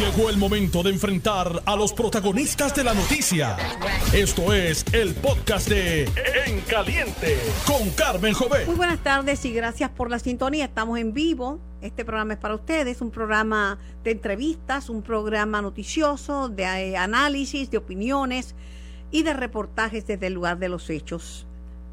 Llegó el momento de enfrentar a los protagonistas de la noticia. Esto es el podcast de En Caliente con Carmen Jové. Muy buenas tardes y gracias por la sintonía. Estamos en vivo. Este programa es para ustedes, un programa de entrevistas, un programa noticioso, de eh, análisis, de opiniones y de reportajes desde el lugar de los hechos.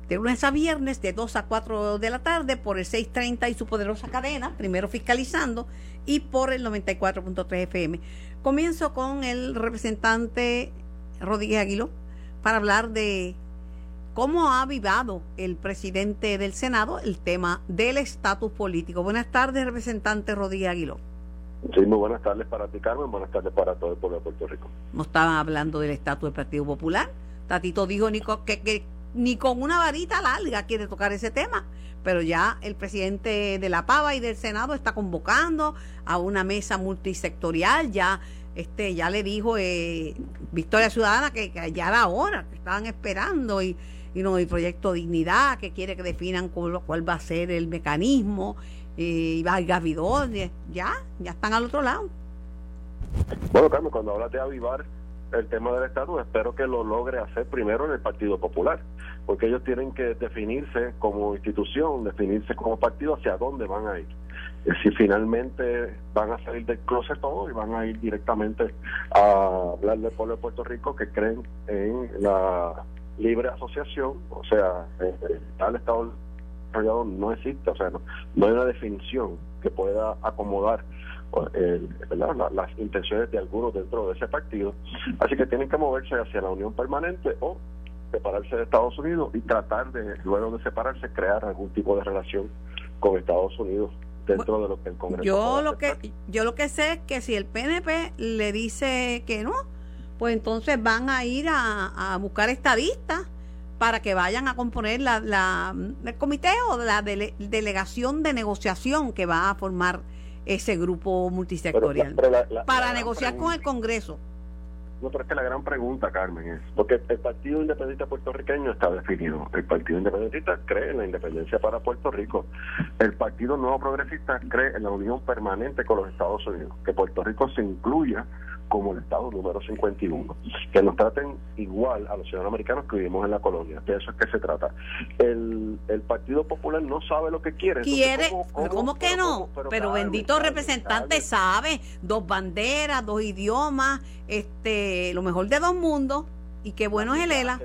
De lunes a viernes, de 2 a 4 de la tarde, por el 630 y su poderosa cadena, primero fiscalizando, y por el 94.3 FM. Comienzo con el representante Rodríguez Aguiló para hablar de cómo ha avivado el presidente del Senado el tema del estatus político. Buenas tardes, representante Rodríguez Aguiló. Sí, muy buenas tardes para ti, Carmen. Buenas tardes para todo el pueblo de Puerto Rico. No estaban hablando del estatus del Partido Popular. Tatito dijo Nico, que, que ni con una varita larga quiere tocar ese tema pero ya el presidente de la Pava y del Senado está convocando a una mesa multisectorial, ya este ya le dijo eh, Victoria Ciudadana que, ya era hora, que estaban esperando y, y no el proyecto Dignidad que quiere que definan cuál, cuál va a ser el mecanismo eh, y Vargas Vidal, ya, ya están al otro lado. Bueno, Carmen, cuando hablas de avivar el tema del estatus, espero que lo logre hacer primero en el Partido Popular, porque ellos tienen que definirse como institución, definirse como partido hacia dónde van a ir. Si finalmente van a salir del closet todo y van a ir directamente a hablar del pueblo de Puerto Rico que creen en la libre asociación, o sea, tal Estado desarrollado no existe, o sea, no, no hay una definición que pueda acomodar el, las intenciones de algunos dentro de ese partido. Así que tienen que moverse hacia la unión permanente o separarse de Estados Unidos y tratar de, luego de separarse, crear algún tipo de relación con Estados Unidos dentro de lo que el Congreso. Yo lo que yo lo que sé es que si el PNP le dice que no, pues entonces van a ir a, a buscar estadistas para que vayan a componer la, la, el comité o la delegación de negociación que va a formar ese grupo multisectorial para negociar con el Congreso. No, pero es que la gran pregunta, Carmen, es, porque el Partido Independiente puertorriqueño está definido. El Partido Independentista cree en la independencia para Puerto Rico. El Partido Nuevo Progresista cree en la unión permanente con los Estados Unidos, que Puerto Rico se incluya como el Estado número 51, que nos traten igual a los ciudadanos americanos que vivimos en la colonia. De eso es que se trata. El, el Partido Popular no sabe lo que quiere. ¿Quiere? ¿Cómo, que no? Pero, bendito representante sabe, dos banderas, dos idiomas, este lo mejor de dos mundos, y qué bueno es el ELA.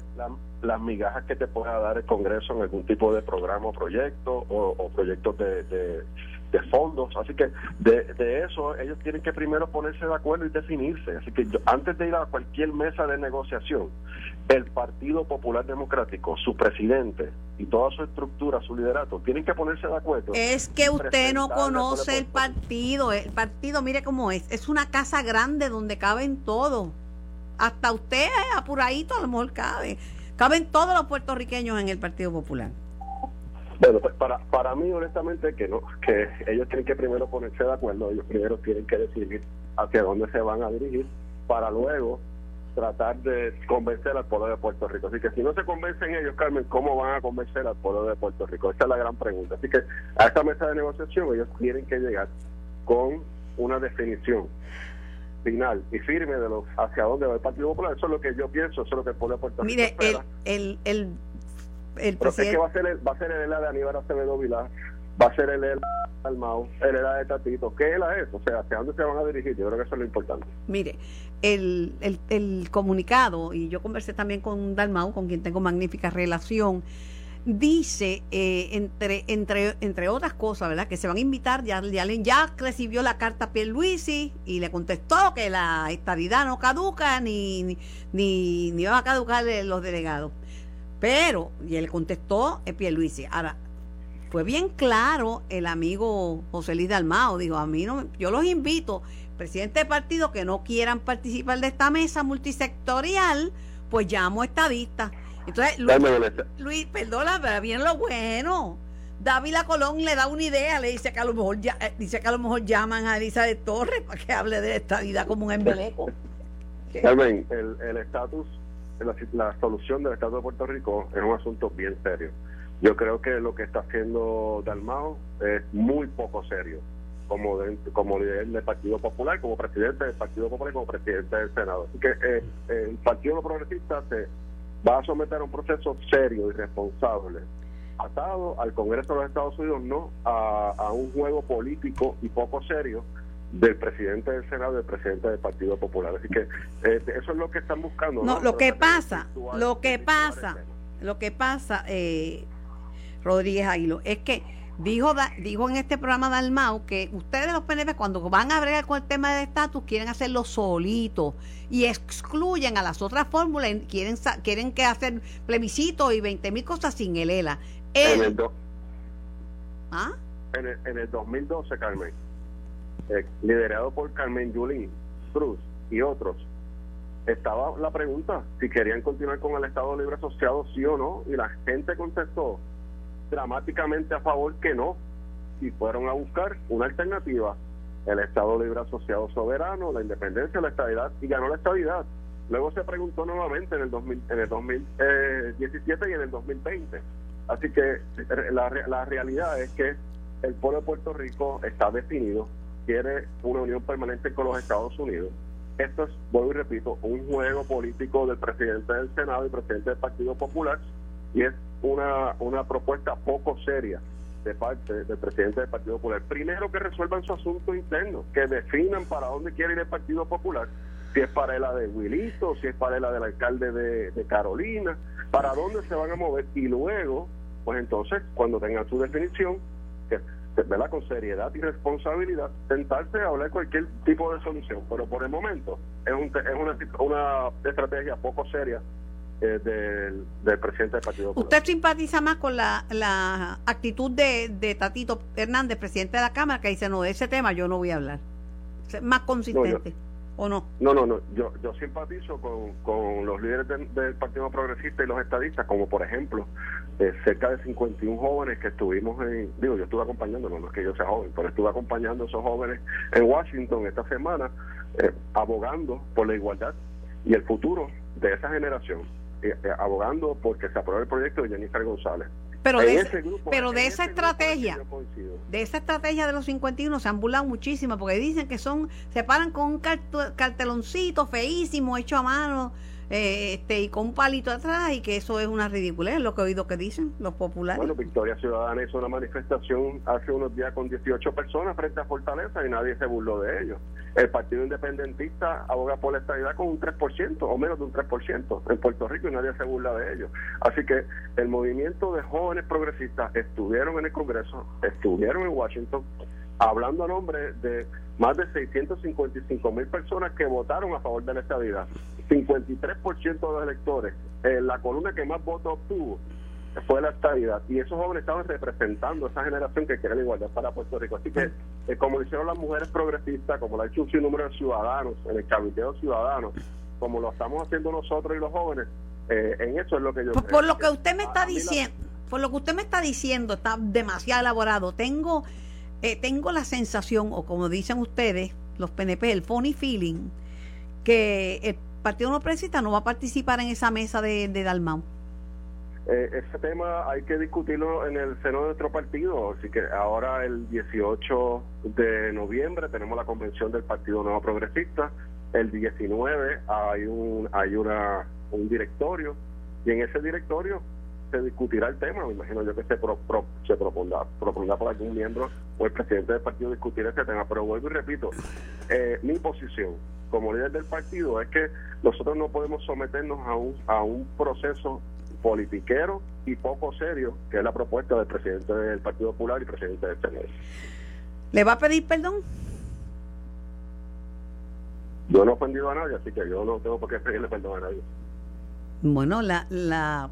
las migajas que te pueda dar el Congreso en algún tipo de programa o proyecto, o, proyectos de de fondos. Así que de, de, eso ellos tienen que primero ponerse de acuerdo y definirse. Así que antes de ir a cualquier mesa de negociación, el Partido Popular Democrático, su presidente y toda su estructura, su liderato, tienen que ponerse de acuerdo. Es que usted no conoce el partido. El partido, mire cómo es. Es una casa grande donde caben todos. Hasta usted, apuradito, a lo mejor cabe. Caben todos los puertorriqueños en el Partido Popular. Bueno, pues para, para mí, honestamente, que no, que ellos tienen que primero ponerse de acuerdo, ellos primero tienen que decidir hacia dónde se van a dirigir para luego tratar de convencer al pueblo de Puerto Rico. Así que si no se convencen ellos, Carmen, ¿cómo van a convencer al pueblo de Puerto Rico? Esa es la gran pregunta. Así que a esta mesa de negociación ellos tienen que llegar con una definición final y firme de los hacia dónde va el Partido Popular. Eso es lo que yo pienso, eso es lo que el pueblo de Puerto Rico Mire, el, el el Pero es que va a ser el, va a ser el ELA de Aníbal Acevedo Vilar, va a ser el ELA de Almao, el ELA de Tatito. ¿Qué ELA es? O sea, ¿hacia dónde se van a dirigir? Yo creo que eso es lo importante. Mire, el, el, el comunicado, y yo conversé también con Dalmau, con quien tengo magnífica relación, dice, eh, entre, entre, entre otras cosas, ¿verdad? Que se van a invitar, ya, ya, ya recibió la carta a Pierluisi y le contestó que la estadidad no caduca ni, ni, ni, ni va a caducar los delegados pero, y él contestó, es Pierluisi. Ahora, fue bien claro el amigo José Luis Dalmao, dijo, a mí no, yo los invito, presidente de partido que no quieran participar de esta mesa multisectorial, pues llamo estadistas. Entonces, Luis, perdona, pero bien lo bueno. David Colón le da una idea, le dice que a lo mejor ya, eh, dice que a lo mejor llaman a Elisa de Torres para que hable de la estadidad como un embeleco. el estatus la, solución del Estado de Puerto Rico es un asunto bien serio. Yo creo que lo que está haciendo Dalmao es muy poco serio como como líder del Partido Popular, como presidente del Partido Popular y como presidente del Senado. Así que eh, el Partido Progresista se va a someter a un proceso serio y responsable atado al Congreso de los Estados Unidos, no a, un juego político y poco serio del presidente del Senado y del presidente del Partido Popular. Así que eh, eso es lo que están buscando. No, lo que pasa, lo que pasa, lo que pasa, Rodríguez Aguilo, es que dijo dijo en este programa de Almao que ustedes los PNP cuando van a bregar con el tema del estatus quieren hacerlo solito y excluyen a las otras fórmulas quieren quieren que hacer plebiscito y 20 mil cosas sin el ELA en, el ¿Ah? en, el, 2012, Carmen, eh, liderado por Carmen Yulín Cruz y otros, estaba la pregunta si querían continuar con el Estado Libre Asociado, sí o no, y la gente contestó dramáticamente a favor que no, y fueron a buscar una alternativa, el Estado Libre Asociado Soberano, la independencia, la estabilidad, y ganó la estabilidad. Luego se preguntó nuevamente en el, 2000, en el 2017 y en el 2020 Así que la, la realidad es que el pueblo de Puerto Rico está definido, quiere una unión permanente con los Estados Unidos. Esto es, vuelvo y repito, un juego político del presidente del Senado y presidente del Partido Popular y es una, una propuesta poco seria de parte del presidente del Partido Popular. Primero que resuelvan su asunto interno, que definan para dónde quiere ir el Partido Popular, si es para la de Wilito, si es para la del alcalde de, de Carolina, para dónde se van a mover y luego, pues entonces, cuando tengan su definición, que ¿verdad? con seriedad y responsabilidad, sentarse a hablar cualquier tipo de solución. Pero por el momento es, un, es una, una estrategia poco seria eh, del, del, presidente del Partido Popular. ¿Usted simpatiza más con la, la actitud de, de, Tatito Hernández, presidente de la Cámara, que dice, no, de ese tema yo no voy a hablar? Más consistente. ¿O no? No, no, no. Yo, yo simpatizo con, con los líderes del, Partido Progresista y los estadistas, como por ejemplo, eh, cerca de 51 jóvenes que estuvimos en. Digo, yo estuve acompañando, no, es que yo sea joven, pero estuve acompañando a esos jóvenes en Washington esta semana, eh, abogando por la igualdad y el futuro de esa generación, eh, abogando porque se apruebe el proyecto de Jennifer González. Pero de, pero de esa estrategia, de esa estrategia de los 51 se han burlado muchísimo porque dicen que son, se paran con un carteloncito feísimo hecho a mano eh, este y con un palito atrás y que eso es una ridiculez, lo que he oído que dicen los populares. Bueno, Victoria Ciudadana hizo una manifestación hace unos días con 18 personas frente a Fortaleza y nadie se burló de ellos. El Partido Independentista aboga por la estabilidad con un 3% o menos de un 3% en Puerto Rico y nadie se burla de ellos. Así que el movimiento de jóvenes progresistas estuvieron en el Congreso, estuvieron en Washington, hablando a nombre de más de 655 mil personas que votaron a favor de la estabilidad. 53% de los electores, eh, la columna que más votos obtuvo fue la estabilidad. Y esos jóvenes estaban representando esa generación que quiere la igualdad para Puerto Rico. Así que, eh, como lo hicieron las mujeres progresistas, como lo ha hecho un número de ciudadanos, en el cabildeo ciudadano, como lo estamos haciendo nosotros y los jóvenes, eh, en eso es lo que yo por, por lo que usted me está diciendo, por lo que usted me está diciendo, está demasiado elaborado. Tengo, tengo la sensación, o como dicen ustedes, los PNP, el funny feeling, que el Partido No Progresista no va a participar en esa mesa de, de. Eh, ese tema hay que discutirlo en el seno de nuestro partido, así que ahora el 18 de noviembre tenemos la convención del Partido Nuevo Progresista, el 19 hay un hay una un directorio y en ese directorio se discutirá el tema, me imagino yo que se, se propondrá, propondrá por algún miembro o el presidente del partido discutir ese tema, pero vuelvo y repito, eh, mi posición como líder del partido es que nosotros no podemos someternos a un, a un proceso politiquero y poco serio, que es la propuesta del presidente del Partido Popular y presidente del Senado. ¿Le va a pedir perdón? Yo no he ofendido a nadie, así que yo no tengo por qué pedirle perdón a nadie. Bueno, la, la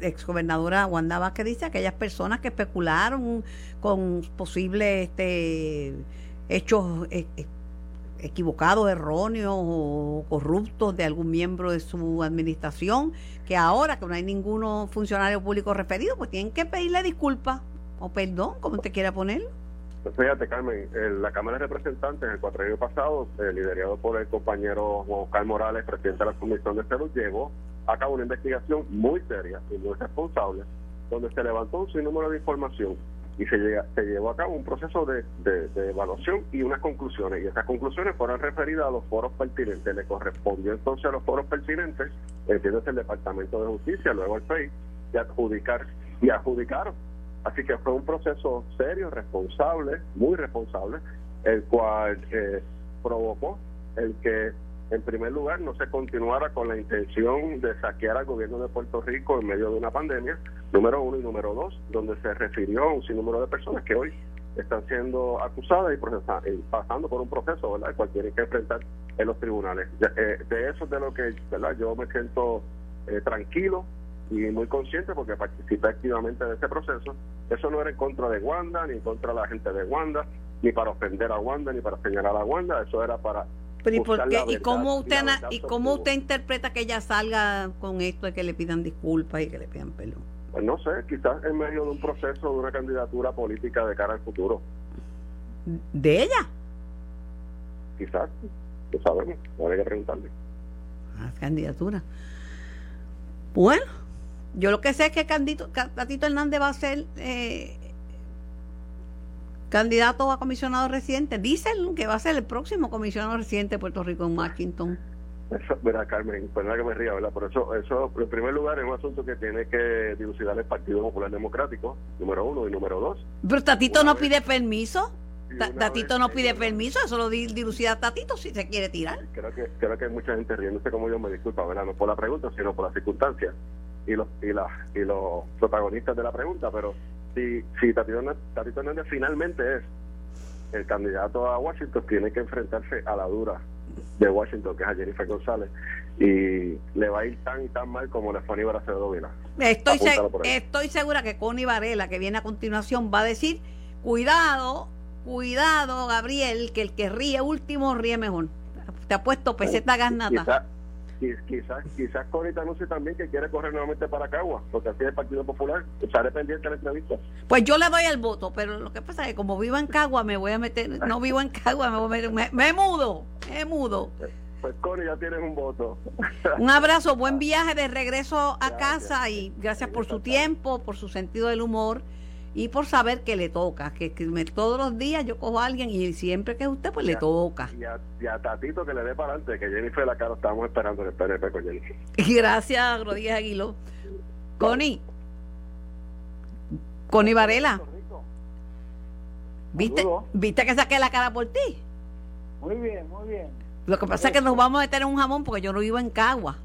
exgobernadora Wanda Vázquez dice aquellas personas que especularon con posibles este, hechos eh, eh, equivocados, erróneos o corruptos de algún miembro de su administración, que ahora que no hay ninguno funcionario público referido, pues tienen que pedirle disculpas o perdón, como usted quiera ponerlo. Pues fíjate, Carmen, la Cámara de Representantes el cuatro años pasado, eh, liderado por el compañero Juan Oscar Morales, presidente de la Comisión de Salud, llegó a una investigación muy seria y muy responsable, donde se levantó un sinnúmero de información y se, se llevó a cabo un proceso de, evaluación y unas conclusiones. Y esas conclusiones fueron referidas a los foros pertinentes. Le correspondió entonces a los foros pertinentes, entiéndase el Departamento de Justicia, luego el FEI, de adjudicar y adjudicaron. Así que fue un proceso serio, responsable, muy responsable, el cual eh, provocó el que en primer lugar, no se continuara con la intención de saquear al gobierno de Puerto Rico en medio de una pandemia, número uno y número dos, donde se refirió a un sinnúmero de personas que hoy están siendo acusadas y, pasando por un proceso, ¿verdad?, el cual que enfrentar en los tribunales. Eh, de eso es de lo que, ¿verdad?, yo me siento eh, tranquilo y muy consciente porque participé activamente de ese proceso. Eso no era en contra de Wanda, ni en contra de la gente de Wanda, ni para ofender a Wanda, ni para señalar a Wanda, eso era para ¿y, por qué, ¿y cómo usted y, cómo usted interpreta que ella salga con esto de que le pidan disculpas y que le pidan perdón? Pues no sé, quizás en medio de un proceso de una candidatura política de cara al futuro. ¿De ella? Quizás, lo sabemos, no que preguntarle. Ah, candidatura. Bueno, yo lo que sé es que Candito, Catito Hernández va a ser eh, candidato a comisionado residente. Dicen que va a ser el próximo comisionado residente de Puerto Rico en Washington. Eso, verá, Carmen, perdona que me ría, ¿verdad? Por eso, eso, en primer lugar, es un asunto que tiene que dilucidar el Partido Popular Democrático, número uno, y número dos. Pero Tatito no pide permiso. Tatito no pide permiso, eso lo dilucida Tatito si se quiere tirar. Creo que, creo que hay mucha gente riéndose como yo, me disculpa, ¿verdad? No por la pregunta, sino por las circunstancias y los, y, la, y los protagonistas de la pregunta, pero si, si Tatito, Hernández finalmente es el candidato a Washington, tiene que enfrentarse a la dura de Washington, que es a Jennifer González, y le va a ir tan y tan mal como le fue a Aníbal Acevedo Estoy, estoy segura que Connie Varela, que viene a continuación, va a decir, cuidado, cuidado, Gabriel, que el que ríe último ríe mejor. Te ha puesto peseta ganata quizás quizás Corita anuncie también que quiere correr nuevamente para Cagua, porque así es el Partido Popular. Estaré pendiente de la entrevista. Pues yo le doy el voto, pero lo que pasa es que como vivo en Cagua, me voy a meter, no vivo en Cagua, me, voy a meter, me, mudo, me mudo. Pues Connie, ya tienes un voto. Un abrazo, buen viaje de regreso a casa y gracias por su tiempo, por su sentido del humor y por saber que le toca, que, todos los días yo cojo a alguien y siempre que es usted, pues le toca. Y a, Tatito que le dé para adelante, que Jennifer la cara estamos esperando en el PNP con Jennifer. Gracias, Rodríguez Aguiló. Connie. Connie Varela. ¿Viste, ¿Viste que saqué la cara por ti? Muy bien, muy bien. Lo que pasa es que nos vamos a meter en un jamón porque yo no vivo en Cagua.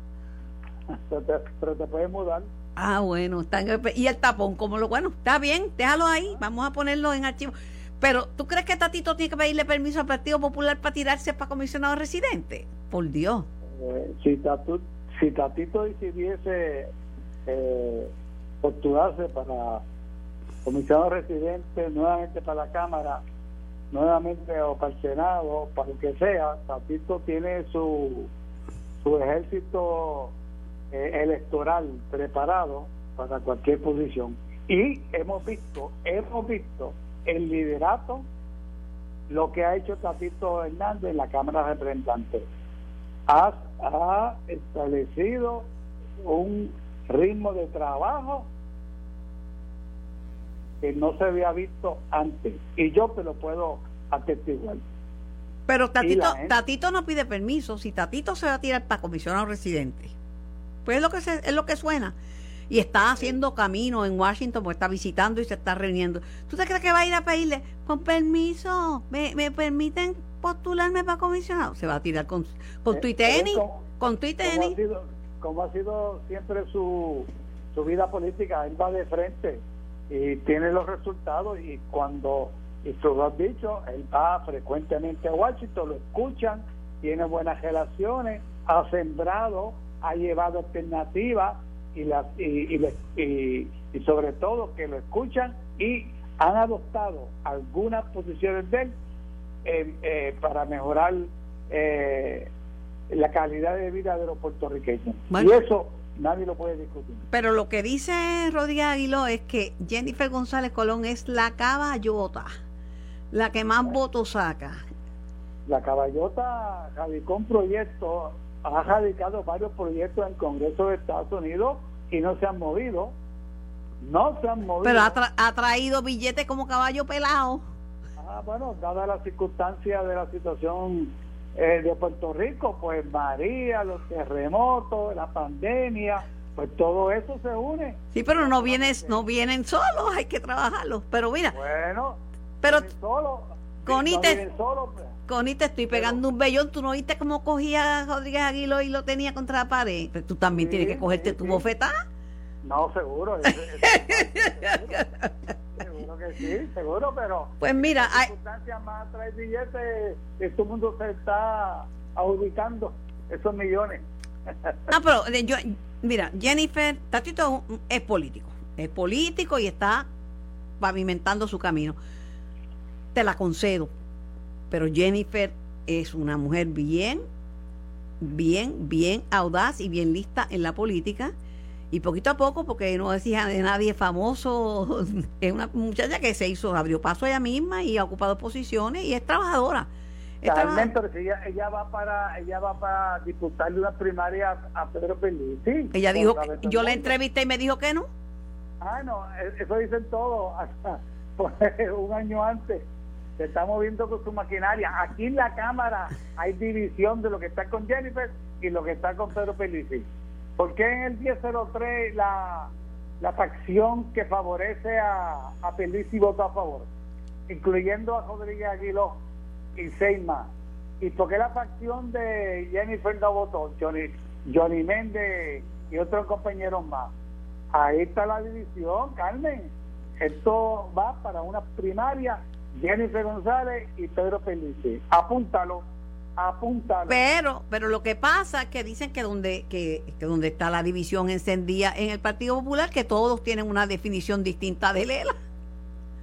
Pero te, pero te puedes mudar. Ah, bueno, está y el tapón, como lo bueno, está bien, déjalo ahí, vamos a ponerlo en archivo. Pero, ¿tú crees que Tatito tiene que pedirle permiso al Partido Popular para tirarse para comisionado residente? Por Dios. Eh, si, Tatito decidiese eh, postularse para comisionado residente, nuevamente para la Cámara, nuevamente o para el Senado, para lo que sea, Tatito tiene su, su ejército eh, electoral preparado para cualquier posición. Y hemos visto, hemos visto el liderato, lo que ha hecho Tatito Hernández en la Cámara de Representantes. Ha, ha establecido un ritmo de trabajo que no se había visto antes. Y yo te lo puedo atestiguar. Pero Tatito, Tatito no pide permiso. Si Tatito se va a tirar para comisionado residente, pues es lo que, es lo que suena. Y está haciendo camino en Washington, pues está visitando y se está reuniendo. ¿Tú te crees que va a ir a pedirle, con permiso, me, me permiten postularme para comisionado? Se va a tirar con, con eh, con Twitteni. Como, ha sido siempre su, su vida política, él va de frente y tiene los resultados y cuando, y tú lo has dicho, él va frecuentemente a Washington, lo escuchan, tiene buenas relaciones, ha sembrado ha llevado alternativas y, las, y, y, y, sobre todo que lo escuchan y han adoptado algunas posiciones de él eh, para mejorar eh, la calidad de vida de los puertorriqueños. Y eso nadie lo puede discutir. Pero lo que dice Rodríguez Aguiló es que Jennifer González Colón es la caballota, la que más votos saca. La caballota radicó un proyecto ha radicado varios proyectos en el Congreso de Estados Unidos y no se han movido. no se han movido. Pero ha, tra- ha traído billetes como caballo pelado. Ah, bueno, dada la circunstancia de la situación eh, de Puerto Rico, pues María, los terremotos, la pandemia, pues todo eso se une. Sí, pero no vienen, no vienen solos, hay que trabajarlos. Pero mira, Bueno, pero solo, Connie, te- solo, pues. Connie, te estoy pegando un vellón. ¿Tú no viste cómo cogía a Rodríguez Aguilo y lo tenía contra la pared? Tú también Sí, tienes que cogerte sí, tu bofetada. No, seguro. seguro, seguro que sí, seguro, pero Pues mira, hay- circunstancias más traer billetes, todo el mundo se está adjudicando esos millones. No, pero eh, yo, mira, Jennifer, Tatito es político. Es político y está pavimentando su camino. Te la concedo. Pero Jennifer es una mujer bien, bien, bien audaz y bien lista en la política. Y poquito a poco, porque no decía de nadie famoso, es una muchacha que se hizo, abrió paso ella misma y ha ocupado posiciones y es trabajadora. Es trabaja- Realmente, porque ella, ella va para ella va para disputarle una primaria a Pedro Pellizzi. ella dijo, que- yo la entrevisté y me dijo que no. Ah, no, e- eso dicen todos. Hasta pues, un año antes se está moviendo con su maquinaria. Aquí en la Cámara hay división de lo que está con Jennifer y lo que está con Pedro Pelici. ¿Por qué en el 1003 la, la facción que favorece a, a Pelici votó a favor? Incluyendo a Rodríguez Aguiló y seis más. ¿Y por qué la facción de Jennifer no votó? Johnny, Johnny Méndez y otros compañeros más. Ahí está la división, Carmen. Esto va para una primaria, Jennifer González y Pedro Pelici. Apúntalo, apúntalo. Pero, pero lo que pasa es que dicen que donde, que, que donde está la división encendida en el Partido Popular, que todos tienen una definición distinta de Lela.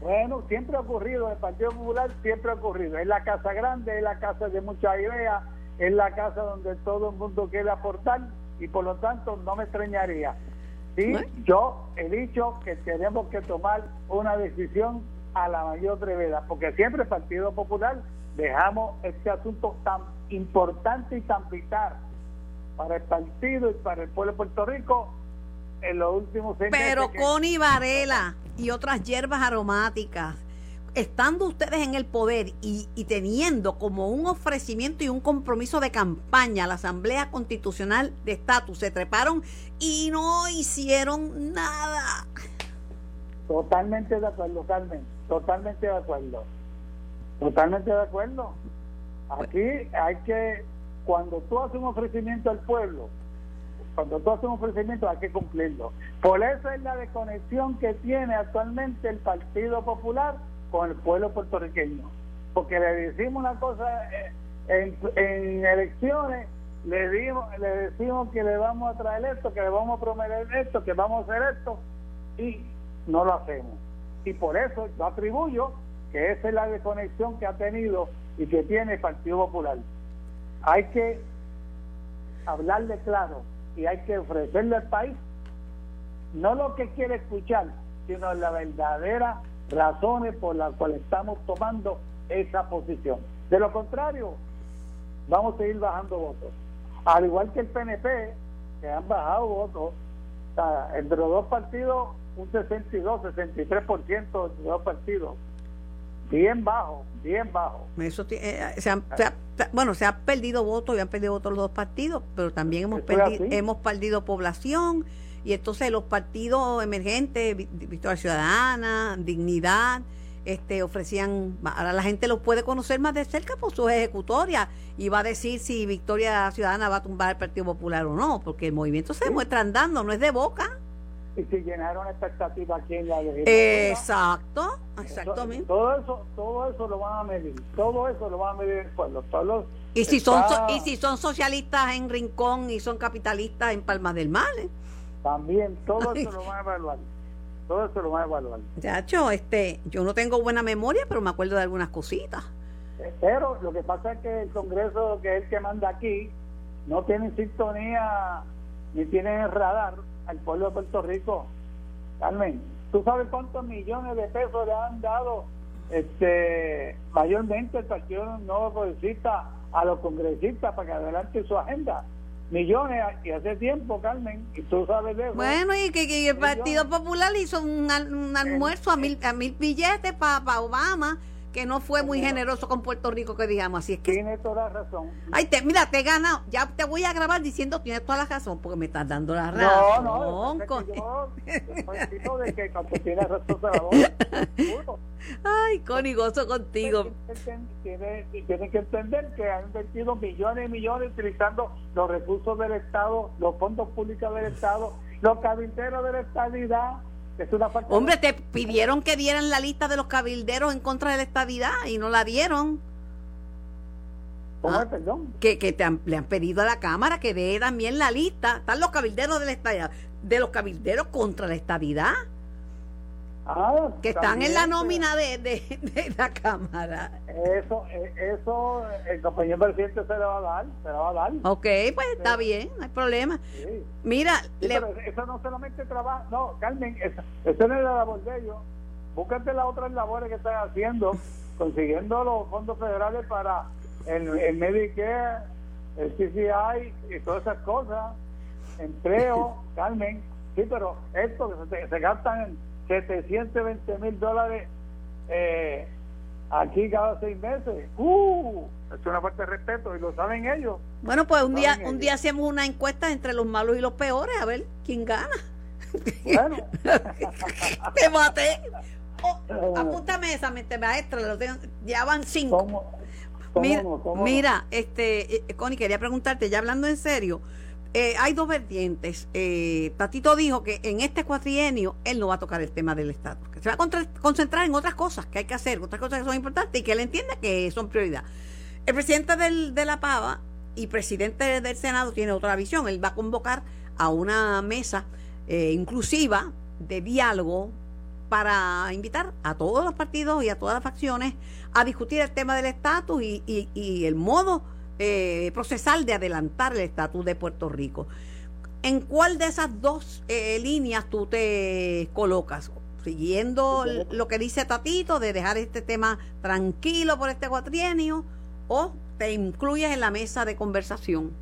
Bueno, siempre ha ocurrido, en el Partido Popular siempre ha ocurrido. Es la casa grande, es la casa de muchas ideas, es la casa donde todo el mundo quiere aportar y por lo tanto no me extrañaría. Sí, Bueno. yo he dicho que tenemos que tomar una decisión a la mayor brevedad, porque siempre el Partido Popular dejamos este asunto tan importante y tan vital para el partido y para el pueblo de Puerto Rico en los últimos seis Pero meses que- Connie Varela y otras hierbas aromáticas, estando ustedes en el poder y, y teniendo como un ofrecimiento y un compromiso de campaña la Asamblea Constitucional de Estatus, se treparon y no hicieron nada. Totalmente de acuerdo, Carmen. Totalmente de acuerdo. Totalmente de acuerdo. Aquí hay que, cuando tú haces un ofrecimiento al pueblo, cuando tú haces un ofrecimiento hay que cumplirlo. Por eso es la desconexión que tiene actualmente el Partido Popular con el pueblo puertorriqueño. Porque le decimos una cosa eh, en, en elecciones, le, dimos, le decimos que le vamos a traer esto, que le vamos a prometer esto, que vamos a hacer esto, y no lo hacemos. Y por eso yo atribuyo que esa es la desconexión que ha tenido y que tiene el Partido Popular. Hay que hablarle claro y hay que ofrecerle al país no lo que quiere escuchar, sino las verdaderas razones por las cuales estamos tomando esa posición. De lo contrario, vamos a seguir bajando votos. Al igual que el PNP, que han bajado votos, entre los dos partidos, un 62, 63% entre los dos partidos. Bien bajo, bien bajo. Eso ti- eh, se han- se ha- bueno, se han perdido votos y han perdido votos los dos partidos, pero también hemos perdido, hemos perdido población y entonces los partidos emergentes, Vi- Victoria Ciudadana, Dignidad, este ofrecían, ahora la gente los puede conocer más de cerca por sus ejecutorias y va a decir si Victoria Ciudadana va a tumbar el Partido Popular o no, porque el movimiento se demuestra andando, no es de boca. Y si llenaron expectativas aquí en la legislatura. Exacto, exactamente. Todo eso, todo eso lo van a medir, todo eso lo van a medir el pueblo. Y si son so- está- y si son socialistas en Rincón y son capitalistas en Palmas del Mar, ¿eh? también todo eso lo van a evaluar. Todo eso lo van a evaluar. Chacho, este, yo no tengo buena memoria, pero me acuerdo de algunas cositas. Eh, Pero lo que pasa es que el Congreso, que es el que manda aquí, no tiene sintonía ni tiene radar al pueblo de Puerto Rico. Carmen, ¿tú sabes cuántos millones de pesos le han dado este mayormente el Partido Nuevo Progresista a los congresistas para que adelante su agenda? millones y hace tiempo, Carmen, y tú sabes de eso. Bueno, y que, el Partido Popular hizo un, un almuerzo a mil, a mil billetes para Obama que no fue muy generoso con Puerto Rico, que digamos. Así es que. Tiene toda la razón. Ay, te, mira, te he ganado. Ya te voy a grabar diciendo tienes toda la razón, porque me estás dando la razón. No, no, con... yo de que cuando tienes razón Ay, Connie, gozo contigo. Tienen que entender que han invertido millones y millones utilizando los recursos del Estado, los fondos públicos del Estado, los cabilderos de la estabilidad Hombre, te pidieron que dieran la lista de los cabilderos en contra de la estabilidad y no la dieron. ¿Cómo ah, perdón? Que, que te le han pedido a la Cámara que dé también la lista. Están los cabilderos de la estabilidad, de los cabilderos contra la estabilidad. Ah, que están en la nómina de, de, la Cámara. Eso, eh, eso el compañero presidente se le va a dar, se le va a dar. Ok, pues está bien, no hay problema. Mira, eso no solamente trabaja, no, Carmen, eso, eso no es la labor de ellos. Búscate las otras labores que están haciendo, consiguiendo los fondos federales para el, el Medicare, el CCI y todas esas cosas, empleo, Carmen. Sí, pero esto que se, se gastan 720 mil dólares eh, aquí cada seis meses. ¡Uh! Es una falta de respeto y lo saben ellos. Bueno, pues un día un día hacemos una encuesta entre los malos y los peores a ver quién gana. Bueno. Te maté. Oh, apúntame esa mente maestra, lo ya van cinco. mira, mira, este, eh, Connie, quería preguntarte, ya hablando en serio, eh, hay dos vertientes. Eh, Tatito dijo que en este cuatrienio él no va a tocar el tema del estatus, que se va a concentrar en otras cosas que hay que hacer, otras cosas que son importantes y que él entiende que son prioridad. El presidente de la PAVA y presidente del Senado tiene otra visión. Él va a convocar a una mesa eh, inclusiva de diálogo para invitar a todos los partidos y a todas las facciones a discutir el tema del estatus y, y el modo eh, procesal de adelantar el estatus de Puerto Rico. ¿En cuál de esas dos eh, líneas tú te colocas? ¿Siguiendo lo que dice Tatito de dejar este tema tranquilo por este cuatrienio o te incluyes en la mesa de conversación?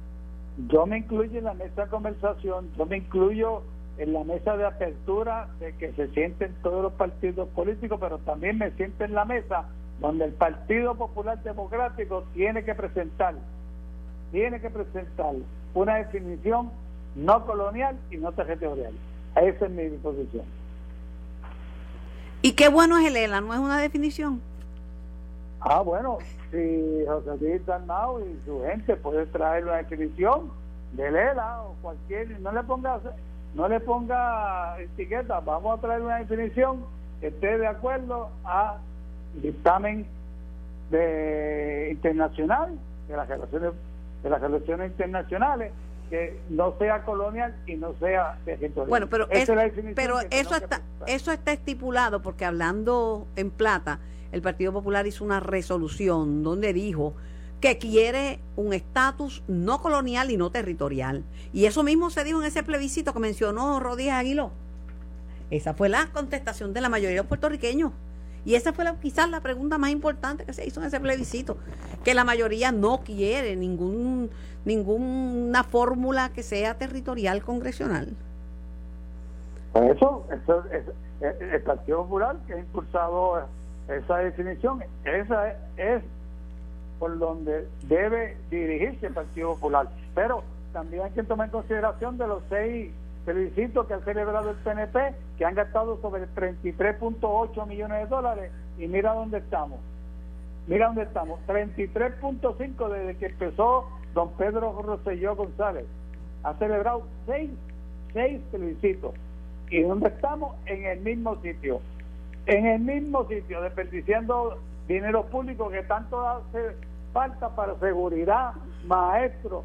Yo me incluyo en la mesa de conversación, yo me incluyo en la mesa de apertura de que se sienten todos los partidos políticos, pero también me siento en la mesa donde el Partido Popular Democrático tiene que presentar, tiene que presentar una definición no colonial y no territorial. Esa es mi posición. ¿Y qué bueno es el ELA? ¿No es una definición? Ah, bueno, si José Luis Dalmau y su gente puede traer una definición del ELA o cualquier, no le ponga no le ponga etiqueta, vamos a traer una definición que esté de acuerdo a dictamen de internacional de las relaciones de las relaciones internacionales que no sea colonial y no sea territorial. Bueno, pero, pero eso está eso está estipulado porque hablando en plata, el Partido Popular hizo una resolución donde dijo que quiere un estatus no colonial y no territorial. Y eso mismo se dijo en ese plebiscito que mencionó Rodríguez Aguiló. Esa fue la contestación de la mayoría de los puertorriqueños. Y esa fue quizás la pregunta más importante que se hizo en ese plebiscito, que la mayoría no quiere ningún ninguna fórmula que sea territorial congresional. Por eso, eso es, el Partido Popular que ha impulsado esa definición, esa es, por donde debe dirigirse el Partido Popular. Pero también hay que tomar en consideración de los seis felicito que han celebrado el PNP, que han gastado sobre 33.8 millones de dólares y mira dónde estamos. Mira dónde estamos. 33.5 desde que empezó don Pedro Rosselló González. Ha celebrado seis, seis felicitos. ¿Y dónde estamos? En el mismo sitio. En el mismo sitio, desperdiciando dinero público que tanto hace falta para seguridad, maestros,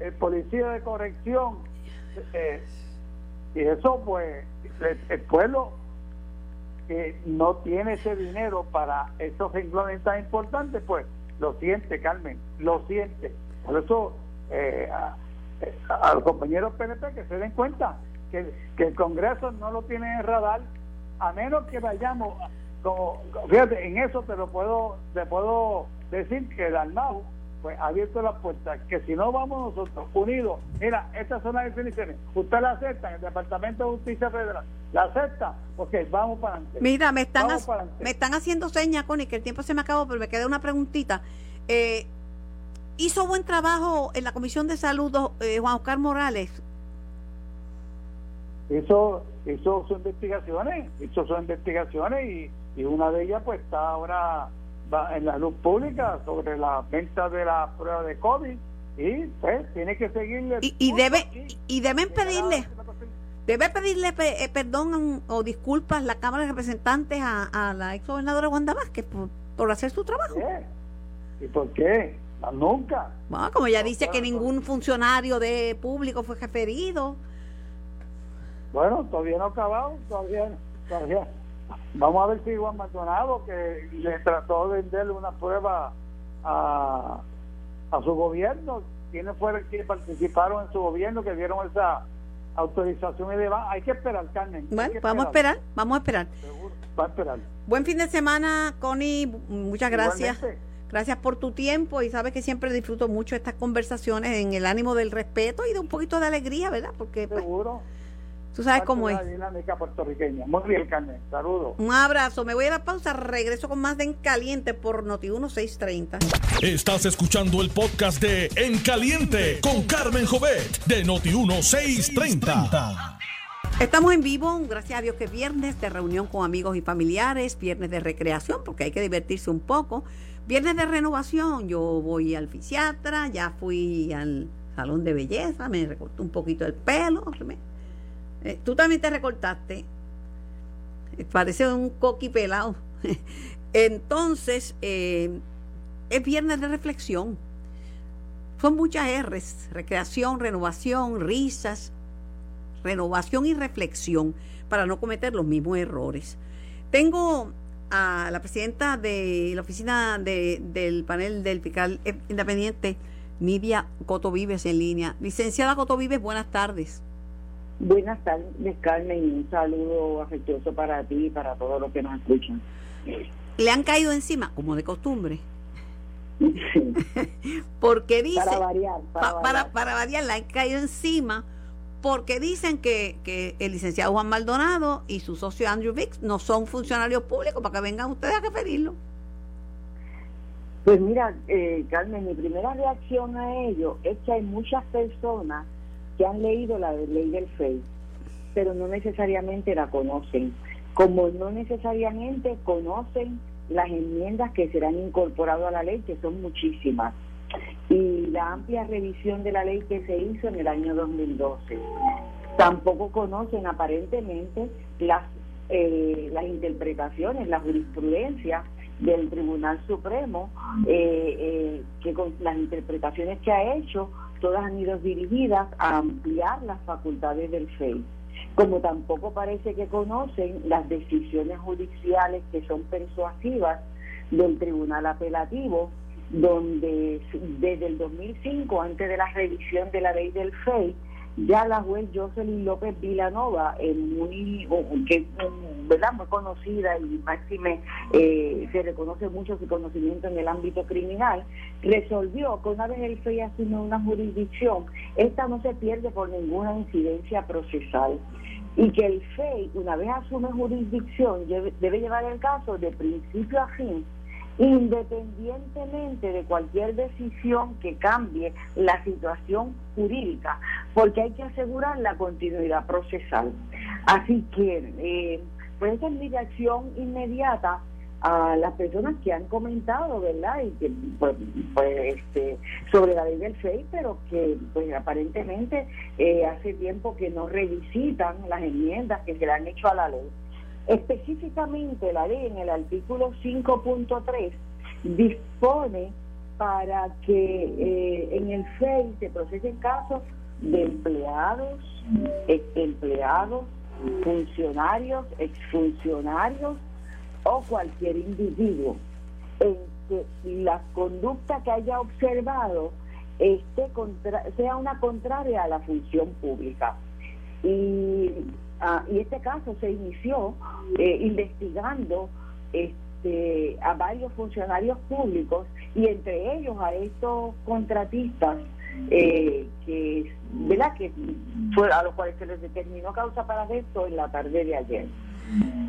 el policía de corrección, eh, y eso, pues, el, pueblo que no tiene ese dinero para esos renglones tan importantes, pues lo siente, Carmen, lo siente. Por eso, eh, a, los compañeros PNP que se den cuenta que, que el Congreso no lo tiene en radar, a menos que vayamos, como, fíjate, en eso te lo puedo, te puedo decir que Dalmau pues abierto la puerta que si no vamos nosotros unidos, mira, estas son las definiciones, usted la acepta en el Departamento de Justicia Federal, la acepta, ok, vamos para adelante. Mira, me están, me están haciendo señas, Connie, que el tiempo se me acabó, pero me queda una preguntita. Eh, ¿Hizo buen trabajo en la Comisión de Salud eh, Juan Oscar Morales? Hizo, hizo sus investigaciones, hizo sus investigaciones y, y una de ellas pues está ahora en la luz pública sobre la venta de la prueba de COVID y pues tiene que seguirle. Y, debe y, deben pedirle debe pedirle eh, perdón o disculpas la Cámara de Representantes a, la ex gobernadora Wanda Vázquez por, por hacer su trabajo. ¿Y por qué? Nunca. Bueno, como ya dice que ningún funcionario de público fue referido. Bueno, todavía no ha acabado, todavía, todavía Vamos a ver si Juan Maldonado, que le trató de venderle una prueba a, a su gobierno, quienes fueron que participaron en su gobierno, que dieron esa autorización y demás. Hay que esperar, Carmen. Bueno, vamos a esperar, vamos a esperar. Seguro, va a esperar. Buen fin de semana, Connie. Muchas gracias. Gracias por tu tiempo y sabes que siempre disfruto mucho estas conversaciones en el ánimo del respeto y de un poquito de alegría, ¿verdad? Porque pues, Seguro. Tú sabes cómo es. dinámica puertorriqueña. Muy bien, Carmen. Saludos. Un abrazo. Me voy a la pausa. Regreso con más de En Caliente por Noti 1630. Estás escuchando el podcast de En Caliente con Carmen Jovet de Noti 1630. Estamos en vivo, gracias a Dios que viernes de reunión con amigos y familiares, viernes de recreación, porque hay que divertirse un poco. Viernes de renovación, yo voy al fisiatra, ya fui al salón de belleza, me recorté un poquito el pelo, eh, tú también te recortaste. Eh, parece un coqui pelado. Entonces, eh, es viernes de reflexión. Son muchas R's, recreación, renovación, risas, renovación y reflexión para no cometer los mismos errores. Tengo a la presidenta de la oficina del panel del fiscal independiente, Nidia Coto Vives, en línea. Licenciada Coto Vives, buenas tardes. Buenas tardes, Carmen, y un saludo afectuoso para ti y para todos los que nos escuchan. Le han caído encima, como de costumbre. porque dicen. Para variar. Para, variar. le han caído encima porque dicen que, que el licenciado Juan Maldonado y su socio Andrew Vix no son funcionarios públicos para que vengan ustedes a referirlo. Pues mira, eh, Carmen, mi primera reacción a ello es que hay muchas personas han leído la ley del FEI, pero no necesariamente la conocen, como no necesariamente conocen las enmiendas que serán incorporadas a la ley, que son muchísimas, y la amplia revisión de la ley que se hizo en el año 2012. Tampoco conocen aparentemente las, eh, las interpretaciones, la jurisprudencia del Tribunal Supremo, eh, eh, que con las interpretaciones que ha hecho todas han ido dirigidas a ampliar las facultades del FEI. Como tampoco parece que conocen las decisiones judiciales que son persuasivas del Tribunal Apelativo, donde desde el 2005, antes de la revisión de la ley del FEI, ya la juez Jocelyn López Vilanova, muy, que ¿verdad? muy conocida y máxime eh, se reconoce mucho su conocimiento en el ámbito criminal, resolvió que una vez el FEI asume una jurisdicción, esta no se pierde por ninguna incidencia procesal y que el FEI, una vez asume jurisdicción, debe llevar el caso de principio a fin independientemente de cualquier decisión que cambie la situación jurídica, porque hay que asegurar la continuidad procesal. Así que, eh, pues esa es mi reacción inmediata a las personas que han comentado, ¿verdad? Y que, pues, pues este, sobre la ley del FEI, pero que pues aparentemente eh, hace tiempo que no revisitan las enmiendas que se le han hecho a la ley. Específicamente la ley en el artículo 5.3 dispone para que eh, en el FEI se procesen casos de empleados, ex empleados, funcionarios, exfuncionarios o cualquier individuo en que la conducta que haya observado esté contra, sea una contraria a la función pública. Y Ah, y este caso se inició eh, investigando este, a varios funcionarios públicos y entre ellos a estos contratistas eh, que, ¿verdad? que fue a los cuales se les determinó causa para esto en la tarde de ayer.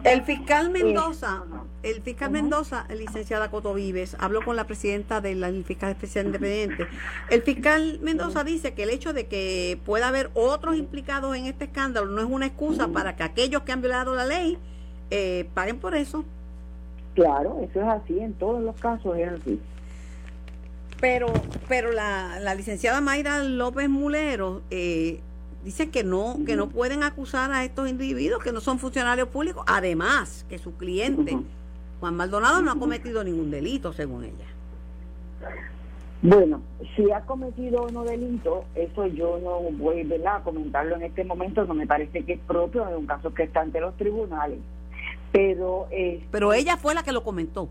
El fiscal Mendoza, el fiscal Mendoza, licenciada Coto Vives, habló con la presidenta del fiscal especial independiente. El fiscal Mendoza dice que el hecho de que pueda haber otros implicados en este escándalo no es una excusa para que aquellos que han violado la ley eh, paguen por eso. Claro, eso es así, en todos los casos es así. Pero, pero la, la licenciada Mayra López Mulero eh, dice que no, que no pueden acusar a estos individuos que no son funcionarios públicos, además que su cliente, Juan Maldonado, no ha cometido ningún delito, según ella. Bueno, si ha cometido uno delito, eso yo no voy a comentarlo en este momento, no me parece que es propio de un caso que está ante los tribunales. Pero, eh, pero ella fue la que lo comentó.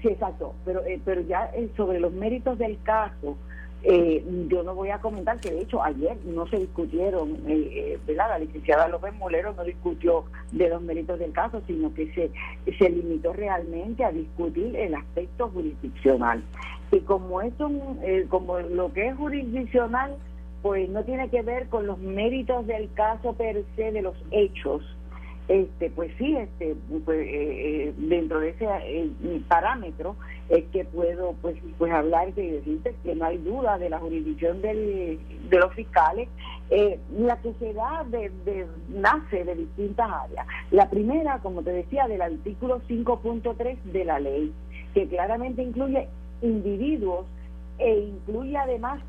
Sí, exacto, pero, eh, pero ya eh, sobre los méritos del caso, eh, yo no voy a comentar que de hecho ayer no se discutieron, eh, ¿verdad? La licenciada López Molero no discutió de los méritos del caso, sino que se, se limitó realmente a discutir el aspecto jurisdiccional. Y como es como lo que es jurisdiccional, pues no tiene que ver con los méritos del caso per se de los hechos, este pues sí este pues, eh, eh, dentro de ese eh, parámetro es que puedo pues pues hablarte y decirte que no hay duda de la jurisdicción del, de los fiscales. La que se da de, nace de distintas áreas. La primera como te decía del artículo 5.3 de la ley que claramente incluye individuos e incluye además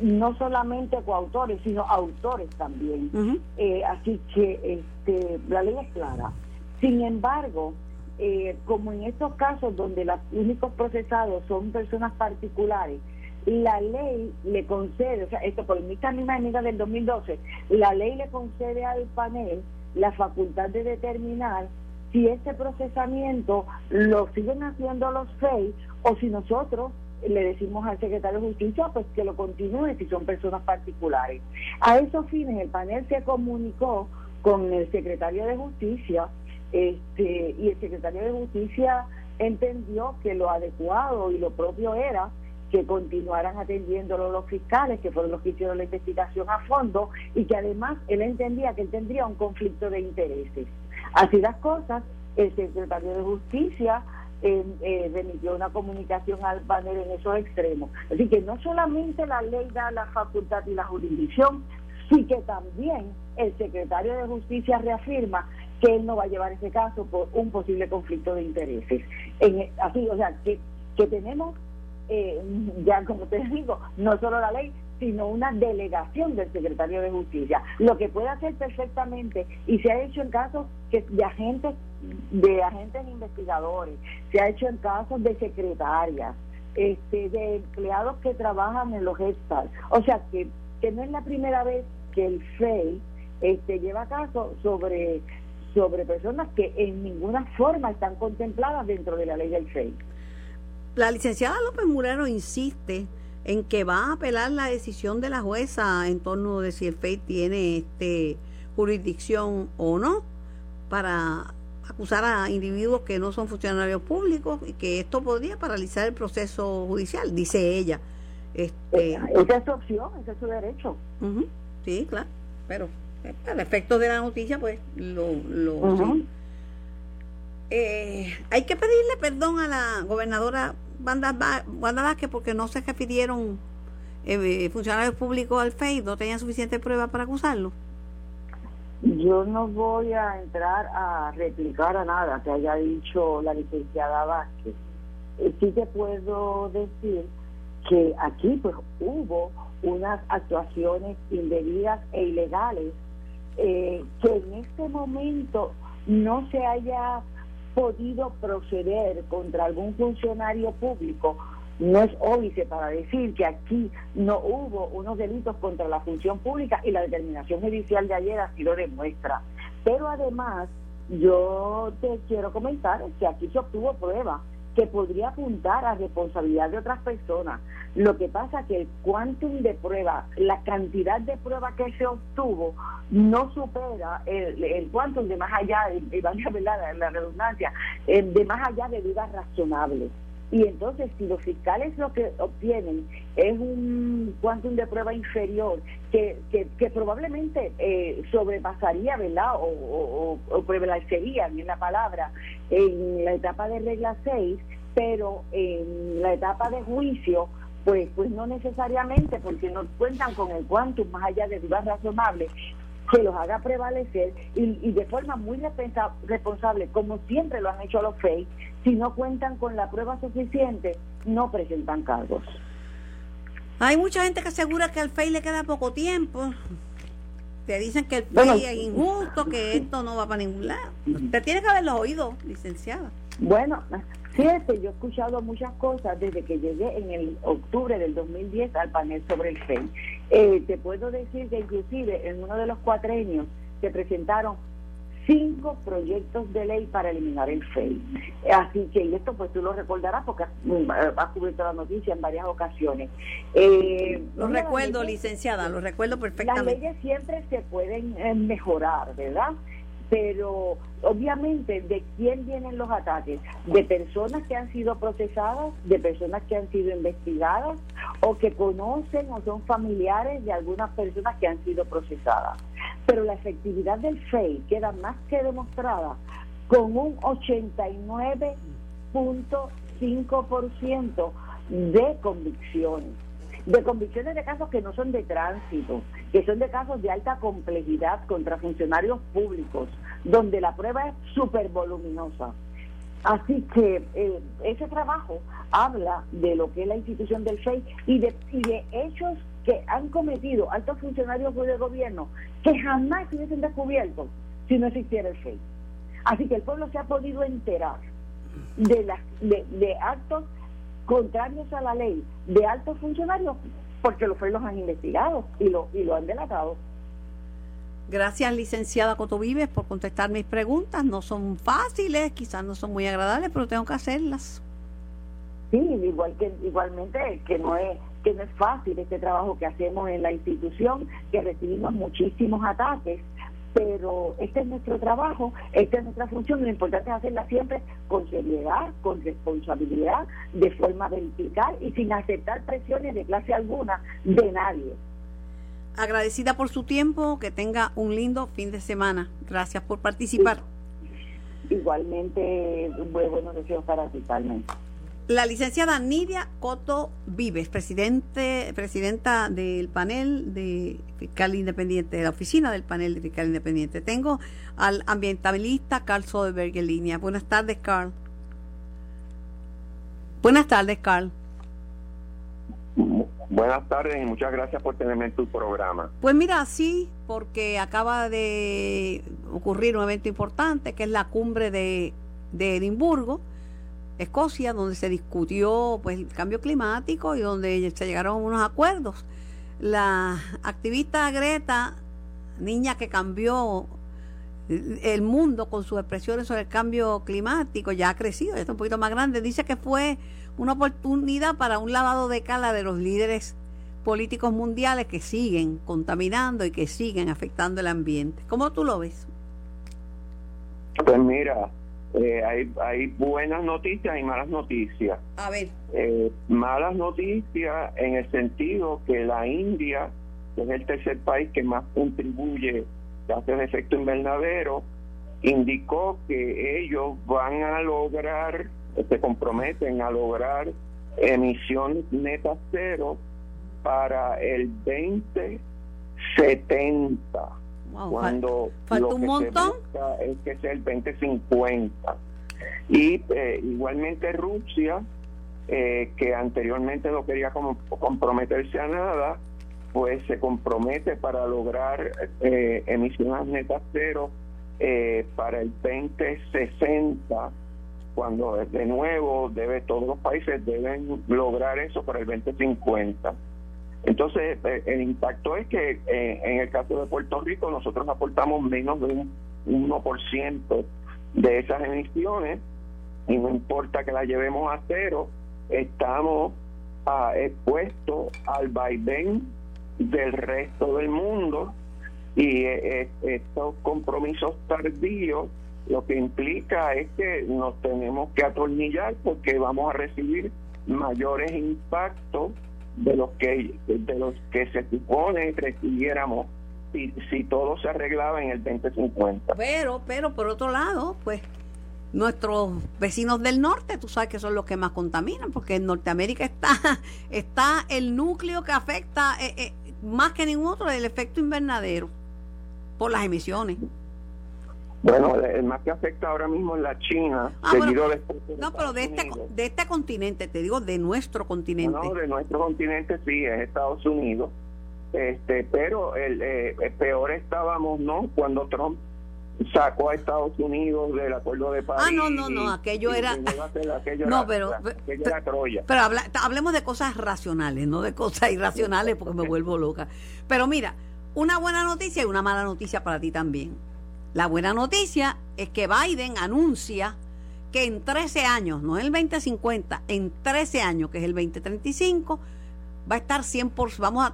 no solamente coautores, sino autores también. Eh, así que este, la ley es clara. Sin embargo, eh, como en estos casos donde los únicos procesados son personas particulares, la ley le concede, o sea, esto por esta misma enmienda del 2012, la ley le concede al panel la facultad de determinar si ese procesamiento lo siguen haciendo los seis o si nosotros le decimos al secretario de Justicia pues que lo continúe si son personas particulares. A esos fines el panel se comunicó con el secretario de Justicia este, y el secretario de Justicia entendió que lo adecuado y lo propio era que continuaran atendiéndolo los fiscales, que fueron los que hicieron la investigación a fondo, y que además él entendía que él tendría un conflicto de intereses. Así las cosas, el secretario de Justicia eh, remitió una comunicación al panel en esos extremos. Así que no solamente la ley da la facultad y la jurisdicción, sí que también el secretario de Justicia reafirma que él no va a llevar ese caso por un posible conflicto de intereses. En, así, o sea, que, que tenemos, eh, ya como te digo, no solo la ley, sino una delegación del secretario de Justicia, lo que puede hacer perfectamente y se ha hecho en casos que de agentes de agentes investigadores, se ha hecho en casos de secretarias, este, de empleados que trabajan en los gestal. O sea, que, que no es la primera vez que el FEI este, lleva casos sobre, sobre personas que en ninguna forma están contempladas dentro de la ley del FEI. La licenciada López Murero insiste en que va a apelar la decisión de la jueza en torno de si el FEI tiene este jurisdicción o no para acusar a individuos que no son funcionarios públicos y que esto podría paralizar el proceso judicial, dice ella. Este, esa es su opción, ese es su derecho. sí, claro, pero al efecto de la noticia, pues lo... lo eh, hay que pedirle perdón a la gobernadora Wanda, Vázquez porque no se refirieron eh, funcionarios públicos al FEI, no tenían suficiente prueba para acusarlo. Yo no voy a entrar a replicar a nada que haya dicho la licenciada Vázquez. Eh, sí te puedo decir que aquí pues hubo unas actuaciones indebidas e ilegales eh, que en este momento no se haya podido proceder contra algún funcionario público no es óbice para decir que aquí no hubo unos delitos contra la función pública y la determinación judicial de ayer así lo demuestra. Pero además, yo te quiero comentar que aquí se obtuvo prueba que podría apuntar a responsabilidad de otras personas. Lo que pasa que el quantum de prueba, la cantidad de prueba que se obtuvo, no supera el, el quantum de más allá, y vaya la, la redundancia, eh, de más allá de dudas razonables. Y entonces, si los fiscales lo que obtienen es un quantum de prueba inferior, que, que, probablemente eh, sobrepasaría, ¿verdad? O, prevalecería, bien la palabra, en la etapa de regla 6, pero en la etapa de juicio, pues, pues no necesariamente, porque no cuentan con el quantum más allá de dudas razonables, que los haga prevalecer y, de forma muy responsable, como siempre lo han hecho los FEI, si no cuentan con la prueba suficiente, no presentan cargos. Hay mucha gente que asegura que al FEI le queda poco tiempo. Te dicen que el FEI es injusto, que esto no va para ningún lado. Te tiene que haberlo oído, licenciada. Bueno, fíjate, yo he escuchado muchas cosas desde que llegué en el octubre del 2010 al panel sobre el FEI. Eh, te puedo decir que inclusive en uno de los cuatrenios se presentaron cinco proyectos de ley para eliminar el FEI. Así que, y esto pues tú lo recordarás porque has cubierto la noticia en varias ocasiones. Eh, lo recuerdo, licenciada, lo recuerdo perfectamente. Las leyes siempre se pueden eh, mejorar, ¿verdad? Pero obviamente de quién vienen los ataques, de personas que han sido procesadas, de personas que han sido investigadas o que conocen o son familiares de algunas personas que han sido procesadas. Pero la efectividad del FEI queda más que demostrada con un 89.5% de convicciones de convicciones de casos que no son de tránsito, que son de casos de alta complejidad contra funcionarios públicos, donde la prueba es súper voluminosa. Así que eh, ese trabajo habla de lo que es la institución del FEI y de, hechos que han cometido altos funcionarios de gobierno que jamás se hubiesen descubierto si no existiera el FEI. Así que el pueblo se ha podido enterar de, de actos contrarios a la ley de altos funcionarios porque los los han investigado y lo, y lo han delatado. Gracias, licenciada Cotovives, por contestar mis preguntas. No son fáciles, quizás no son muy agradables, pero tengo que hacerlas. Sí, igual que igualmente que no es que no es fácil este trabajo que hacemos en la institución, que recibimos muchísimos ataques pero este es nuestro trabajo, esta es nuestra función, lo importante es hacerla siempre con seriedad, con responsabilidad, de forma vertical y sin aceptar presiones de clase alguna de nadie. Agradecida por su tiempo, que tenga un lindo fin de semana. Gracias por participar. Igualmente, muy buenos deseos para ti, Carmen la licenciada Nidia Coto Vives, presidente, presidenta del panel de fiscal independiente, de la oficina del panel de fiscal independiente. Tengo al ambientalista Carl Soderberg en línea. Buenas tardes, Carl. Buenas tardes, Carl. Buenas tardes y muchas gracias por tenerme en tu programa. Pues mira, sí, porque acaba de ocurrir un evento importante que es la cumbre de, de Edimburgo Escocia, donde se discutió pues el cambio climático y donde se llegaron unos acuerdos. La activista Greta, niña que cambió el mundo con sus expresiones sobre el cambio climático, ya ha crecido, ya está un poquito más grande, dice que fue una oportunidad para un lavado de cara de los líderes políticos mundiales que siguen contaminando y que siguen afectando el ambiente. ¿Cómo tú lo ves? Pues mira, eh, hay, hay buenas noticias y malas noticias. A ver. Eh, malas noticias en el sentido que la India, que es el tercer país que más contribuye a hacer efecto invernadero, indicó que ellos van a lograr, se comprometen a lograr emisiones netas cero para el 2070 cuando falta un montón. es que sea el 2050 y eh, igualmente Rusia eh, que anteriormente no quería como comprometerse a nada pues se compromete para lograr eh, emisiones netas cero para el 2060 cuando de nuevo debe todos los países deben lograr eso para el 2050 entonces, eh, el impacto es que eh, en el caso de Puerto Rico nosotros aportamos menos de un 1% de esas emisiones y no importa que la llevemos a cero, estamos ah, expuestos al vaivén del resto del mundo y eh, estos compromisos tardíos lo que implica es que nos tenemos que atornillar porque vamos a recibir mayores impactos de los que de los que se supone recibiéramos si, si todo se arreglaba en el 2050. Pero, pero por otro lado, pues nuestros vecinos del norte, tú sabes que son los que más contaminan, porque en Norteamérica está, está el núcleo que afecta eh, eh, más que ningún otro el efecto invernadero por las emisiones. Bueno, el más que afecta ahora mismo es la China, Ah, seguido bueno, de, No, pero de este, de este continente, te digo, de nuestro continente. No, de nuestro continente sí, es Estados Unidos. Este, pero el, eh, el peor estábamos, ¿no? Cuando Trump sacó a Estados Unidos del acuerdo de París. Ah, no, no, no, aquello era- aquello No, era- pero- aquello era Troya. Pero habla- hablemos de cosas racionales, no de cosas irracionales, porque me vuelvo loca. Pero mira, una buena noticia y una mala noticia para ti también. La buena noticia es que Biden anuncia que en 13 años, no en el 2050, en 13 años, que es el 2035, va a estar 100%, vamos a,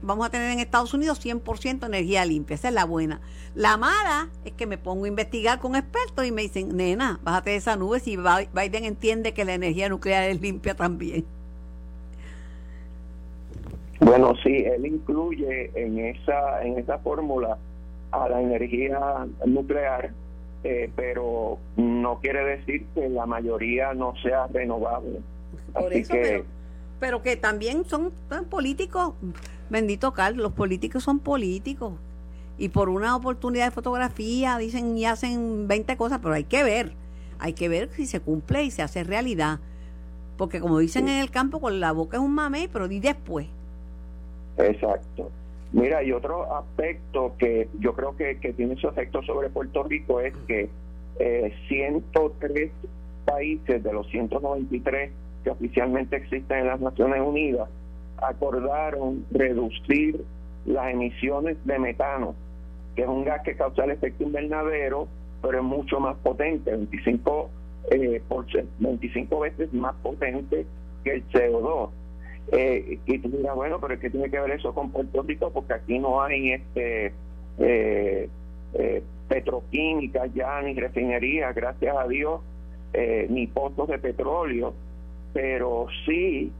vamos a tener en Estados Unidos 100% energía limpia. Esa es la buena. La mala es que me pongo a investigar con expertos y me dicen, nena, bájate de esa nube si Bi- Biden entiende que la energía nuclear es limpia también. Bueno, sí, él incluye en esa en esa fórmula a la energía nuclear, eh, pero no quiere decir que la mayoría no sea renovable. Por Así eso, que pero, pero que también son políticos, bendito Carlos, los políticos son políticos. Y por una oportunidad de fotografía dicen y hacen 20 cosas, pero hay que ver, hay que ver si se cumple y se hace realidad. Porque como dicen en el campo, con la boca es un mamey, pero di después. Exacto. Mira, y otro aspecto que yo creo que, tiene su efecto sobre Puerto Rico es que eh, 103 países de los 193 que oficialmente existen en las Naciones Unidas acordaron reducir las emisiones de metano, que es un gas que causa el efecto invernadero, pero es mucho más potente, 25, eh, por, cien- 25 veces más potente que el CO2. Eh, y tú dirás, bueno, pero es que tiene que ver eso con Puerto Rico, porque aquí no hay este eh, eh, petroquímicas ya, ni refinerías, gracias a Dios, eh, ni pozos de petróleo, pero sí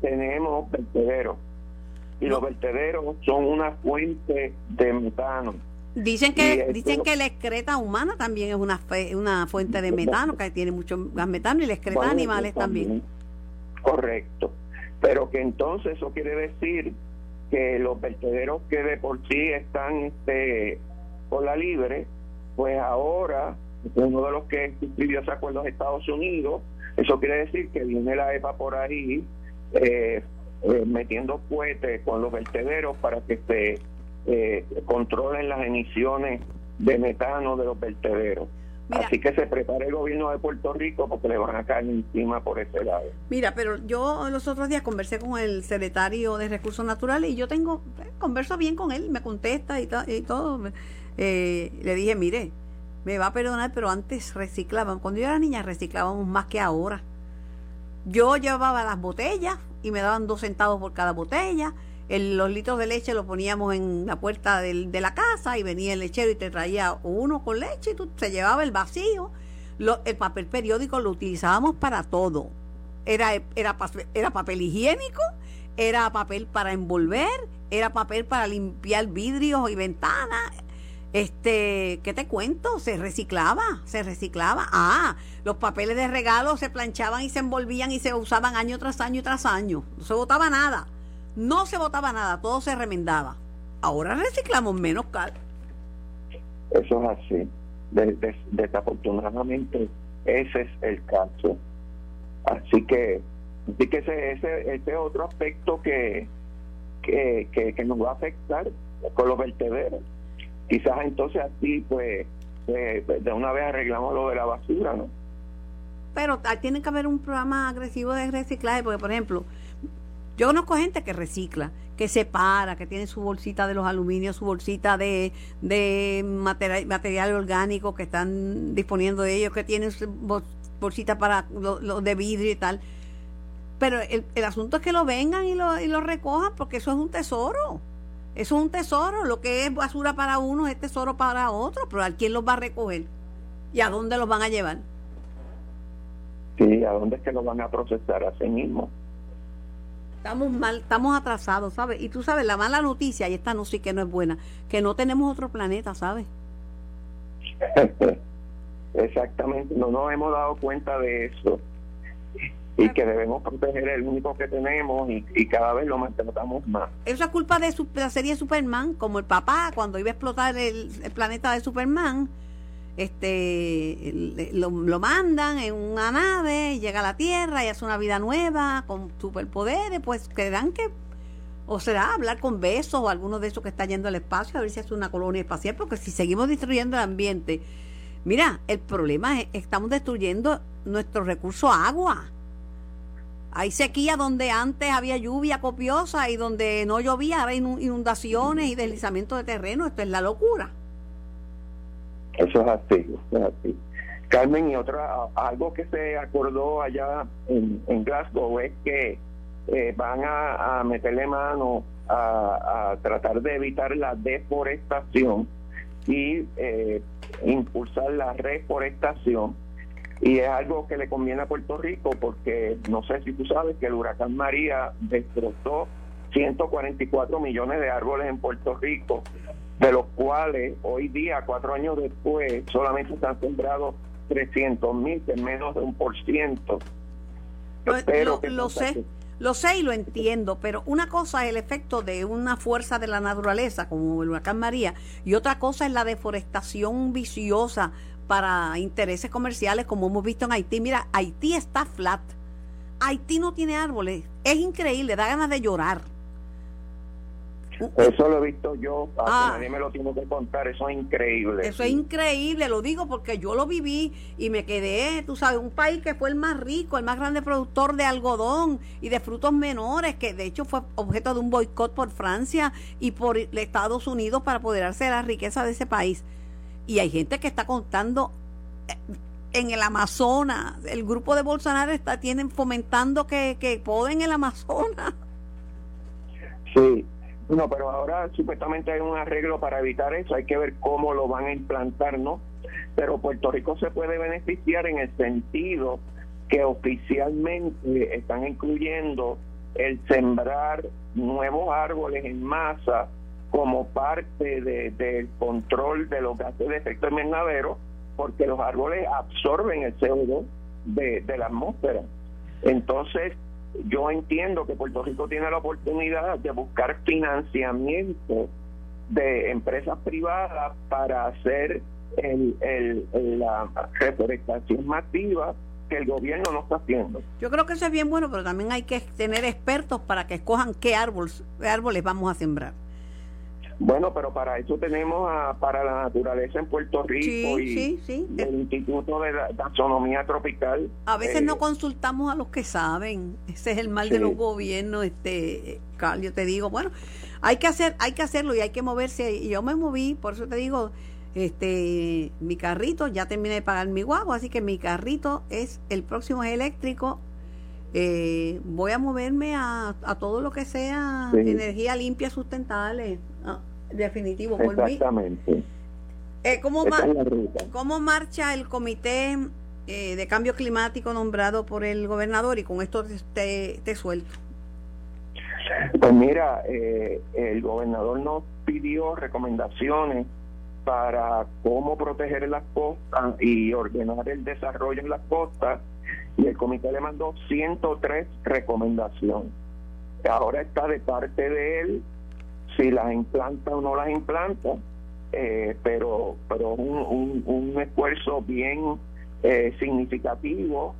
tenemos vertederos. Y los vertederos son una fuente de metano. Dicen que esto- dicen que la excreta humana también es una fe- una fuente de metano, que tiene mucho gas metano y la excreta de animales también. Correcto. Pero que entonces eso quiere decir que los vertederos que de por sí están este, por la libre, pues ahora, uno de los que suscribió ese acuerdo es Estados Unidos, eso quiere decir que viene la EPA por ahí eh, eh, metiendo cohetes con los vertederos para que se eh, controlen las emisiones de metano de los vertederos. Mira. Así que se prepara el gobierno de Puerto Rico porque le van a caer encima por ese lado. Mira, pero yo los otros días conversé con el secretario de Recursos Naturales y yo tengo, eh, converso bien con él, me contesta y, y todo. Eh, le dije, mire, me va a perdonar, pero antes reciclaban. Cuando yo era niña reciclábamos más que ahora. Yo llevaba las botellas y me daban dos centavos por cada botella. Los litros de leche los poníamos en la puerta de la casa y venía el lechero y te traía uno con leche y tú se llevaba el vacío. Lo- el papel periódico lo utilizábamos para todo. Era, era, era papel higiénico, era papel para envolver, era papel para limpiar vidrios y ventanas. Este, ¿qué te cuento? Se reciclaba, se reciclaba. Ah, los papeles de regalo se planchaban y se envolvían y se usaban año tras año tras año. No se botaba nada. No se botaba nada, todo se remendaba. Ahora reciclamos menos, Carl. Eso es así. De- de- desafortunadamente, ese es el caso. Así que, así que ese, ese, ese otro aspecto que, que, que, que nos va a afectar con los vertederos. Quizás entonces así, pues, eh, de una vez arreglamos lo de la basura, ¿no? Pero ah, tiene que haber un programa agresivo de reciclaje, porque por ejemplo, yo conozco gente que recicla, que separa, que tiene su bolsita de los aluminios, su bolsita de, de material, orgánico que están disponiendo de ellos, que tienen bolsita para lo, de vidrio y tal. Pero el, el asunto es que lo vengan y lo, y lo recojan porque eso es un tesoro. Eso es un tesoro. Lo que es basura para uno es tesoro para otro. Pero ¿a quién los va a recoger? ¿Y a dónde los van a llevar? Sí, ¿a dónde es que lo van a procesar? A sí mismo. Estamos mal, estamos atrasados, ¿sabes? Y tú sabes, la mala noticia, y esta no sí que no es buena, que no tenemos otro planeta, ¿sabes? Exactamente, no nos hemos dado cuenta de eso y que debemos proteger el único que tenemos y, y cada vez lo maltratamos más. Eso es culpa de su- la serie Superman, como el papá cuando iba a explotar el, el planeta de Superman, este lo, lo mandan en una nave, llega a la Tierra y hace una vida nueva con superpoderes, pues creerán que o será hablar con besos o alguno de esos que está yendo al espacio a ver si hace una colonia espacial, porque si seguimos destruyendo el ambiente, mira, el problema es estamos destruyendo nuestro recurso agua. Hay sequía donde antes había lluvia copiosa y donde no llovía, ahora hay inu- inundaciones y deslizamiento de terreno. Esto es la locura. Eso es así, eso es así. Carmen, y otra, algo que se acordó allá en, Glasgow es que eh, van a, meterle mano a, a tratar de evitar la deforestación y eh, impulsar la reforestación. Y es algo que le conviene a Puerto Rico porque no sé si tú sabes que el huracán María destrozó 144 millones de árboles en Puerto Rico, de los cuales hoy día, cuatro años después, solamente se han sembrado 300 mil, que es menos de un por ciento. Lo, que sé, lo sé y lo entiendo, pero una cosa es el efecto de una fuerza de la naturaleza, como el huracán María, y otra cosa es la deforestación viciosa para intereses comerciales, como hemos visto en Haití. Mira, Haití está flat. Haití no tiene árboles. Es increíble, da ganas de llorar. Eso lo he visto yo, Ah. nadie me lo tiene que contar, eso es increíble. Eso es increíble, lo digo porque yo lo viví y me quedé, tú sabes, un país que fue el más rico, el más grande productor de algodón y de frutos menores, que de hecho fue objeto de un boicot por Francia y por Estados Unidos para apoderarse de la riqueza de ese país. Y hay gente que está contando eh, en el Amazonas, el grupo de Bolsonaro está tienen fomentando que, que poden el Amazonas. Sí, no, pero ahora supuestamente hay un arreglo para evitar eso, hay que ver cómo lo van a implantar, ¿no? Pero Puerto Rico se puede beneficiar en el sentido que oficialmente están incluyendo el sembrar nuevos árboles en masa como parte de- del control de los gases de efecto invernadero, porque los árboles absorben el CO2 de, de la atmósfera. Entonces, yo entiendo que Puerto Rico tiene la oportunidad de buscar financiamiento de empresas privadas para hacer el, el- la reforestación masiva que el gobierno no está haciendo. Yo creo que eso es bien bueno, pero también hay que tener expertos para que escojan qué árboles, qué árboles vamos a sembrar. Bueno, pero para eso tenemos a, para la naturaleza en Puerto Rico Sí, y sí, sí. y el Instituto de la Taxonomía Tropical. A veces Eh, no consultamos a los que saben. Ese es el mal de los gobiernos, este, Carl, yo te digo, bueno, hay que hacer, hay que hacerlo y hay que moverse. Y yo me moví, por eso te digo, este, mi carrito, ya terminé de pagar mi guagua, así que mi carrito es, el próximo es eléctrico. Eh, voy a moverme a, a todo lo que sea energía limpia, sustentable. Ah, definitivo, por mí. Exactamente. Eh, ¿cómo. ¿Cómo marcha el comité eh, de cambio climático nombrado por el gobernador? Y con esto te suelto. Pues mira, eh, el gobernador nos pidió recomendaciones para cómo proteger las costas y ordenar el desarrollo en las costas y el comité le mandó 103 recomendaciones. Ahora está de parte de él si las implanta o no las implanta, eh, pero pero un, un, un esfuerzo bien eh, significativo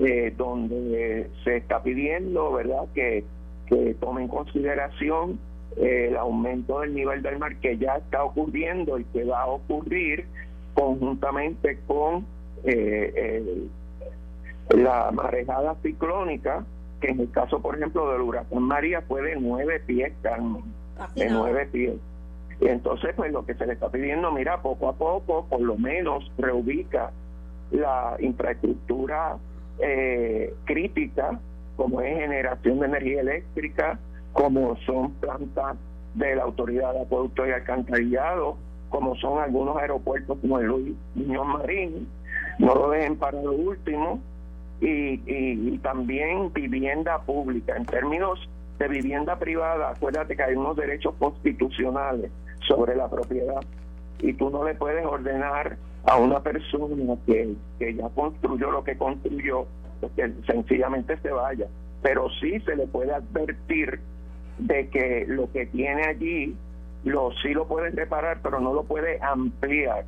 eh, donde se está pidiendo, ¿verdad?, que, que tome en consideración eh, el aumento del nivel del mar que ya está ocurriendo y que va a ocurrir conjuntamente con eh, el- la marejada ciclónica que en el caso, por ejemplo, del huracán María fue de nueve pies, Carmen, de nueve pies. Y entonces, pues lo que se le está pidiendo, mira, poco a poco, por lo menos, reubica la infraestructura eh, crítica, como es generación de energía eléctrica, como son plantas de la Autoridad de Acueducto y Alcantarillado, como son algunos aeropuertos como el Luis Muñoz Marín, no lo dejen para lo último, y, y, también vivienda pública. En términos de vivienda privada, acuérdate que hay unos derechos constitucionales sobre la propiedad y tú no le puedes ordenar a una persona que, que ya construyó lo que construyó, pues que sencillamente se vaya. Pero sí se le puede advertir de que lo que tiene allí lo sí lo puede reparar, pero no lo puede ampliar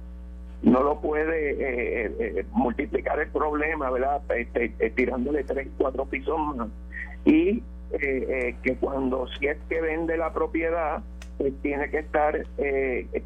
no lo puede eh, eh, eh, multiplicar el problema, ¿verdad? Este, tirándole tres, cuatro pisos más. Y que cuando si es que vende la propiedad, pues tiene que estar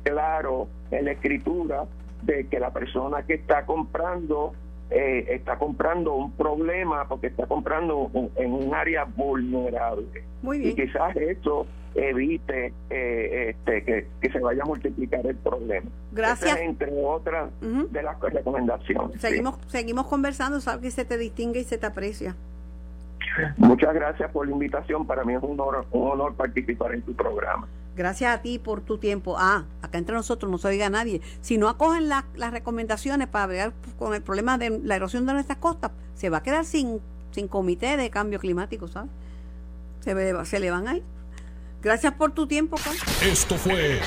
claro en la escritura de que la persona que está comprando está comprando un problema porque está comprando en un área vulnerable. Muy bien. Y quizás eso evite eh, este, que, se vaya a multiplicar el problema. Gracias. entre otras de las recomendaciones. Seguimos, seguimos conversando, sabes que se te distingue y se te aprecia. Muchas gracias por la invitación. Para mí es un honor, un honor participar en tu programa. Gracias a ti por tu tiempo. Ah, acá entre nosotros no se oiga nadie. Si no acogen las recomendaciones para ver con el problema de la erosión de nuestras costas, se va a quedar sin, sin comité de cambio climático, ¿sabes? Se, se le van a ir. Gracias por tu tiempo, Carmen. Esto fue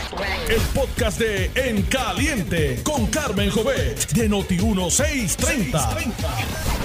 el podcast de En Caliente con Carmen Jovet de Noti1630.